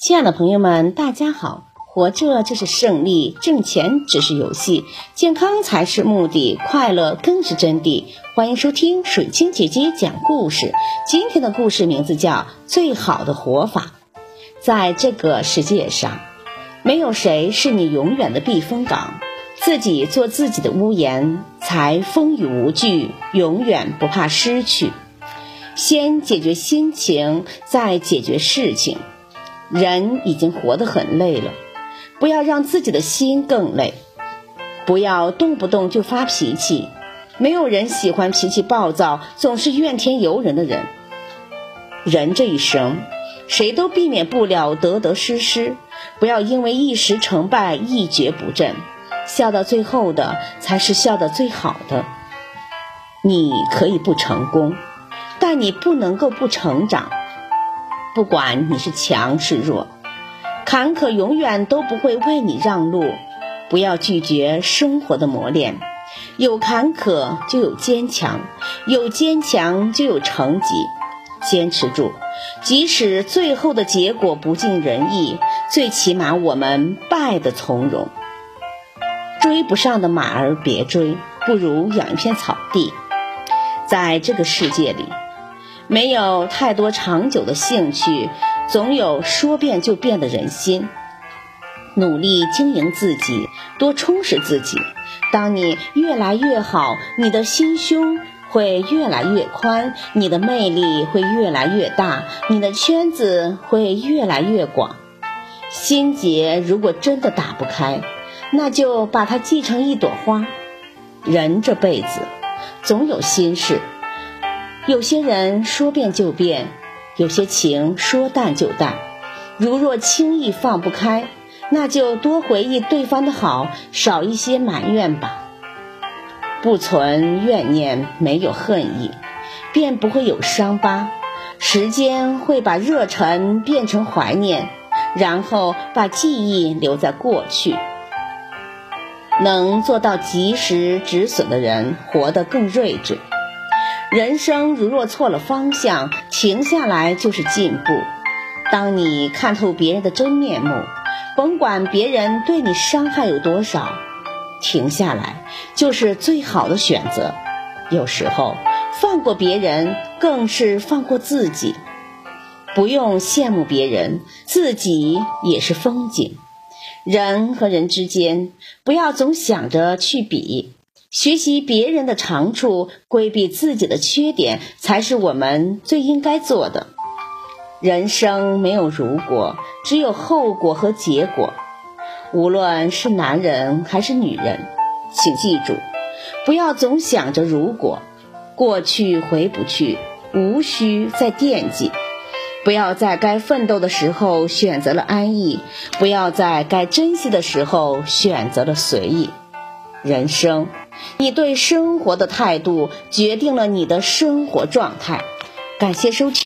亲爱的朋友们，大家好！活着就是胜利，挣钱只是游戏，健康才是目的，快乐更是真谛。欢迎收听水清姐姐讲故事。今天的故事名字叫《最好的活法》。在这个世界上，没有谁是你永远的避风港，自己做自己的屋檐，才风雨无惧，永远不怕失去。先解决心情，再解决事情。人已经活得很累了，不要让自己的心更累。不要动不动就发脾气，没有人喜欢脾气暴躁、总是怨天尤人的人。人这一生，谁都避免不了得得失失，不要因为一时成败一蹶不振。笑到最后的，才是笑得最好的。你可以不成功，但你不能够不成长。不管你是强是弱，坎坷永远都不会为你让路。不要拒绝生活的磨练，有坎坷就有坚强，有坚强就有成绩。坚持住，即使最后的结果不尽人意，最起码我们败得从容。追不上的马儿别追，不如养一片草地。在这个世界里。没有太多长久的兴趣，总有说变就变的人心。努力经营自己，多充实自己。当你越来越好，你的心胸会越来越宽，你的魅力会越来越大，你的圈子会越来越广。心结如果真的打不开，那就把它系成一朵花。人这辈子总有心事。有些人说变就变，有些情说淡就淡。如若轻易放不开，那就多回忆对方的好，少一些埋怨吧。不存怨念，没有恨意，便不会有伤疤。时间会把热忱变成怀念，然后把记忆留在过去。能做到及时止损的人，活得更睿智。人生如若错了方向，停下来就是进步。当你看透别人的真面目，甭管别人对你伤害有多少，停下来就是最好的选择。有时候放过别人，更是放过自己。不用羡慕别人，自己也是风景。人和人之间，不要总想着去比。学习别人的长处，规避自己的缺点，才是我们最应该做的。人生没有如果，只有后果和结果。无论是男人还是女人，请记住，不要总想着如果，过去回不去，无需再惦记。不要在该奋斗的时候选择了安逸，不要在该珍惜的时候选择了随意。人生，你对生活的态度决定了你的生活状态。感谢收听。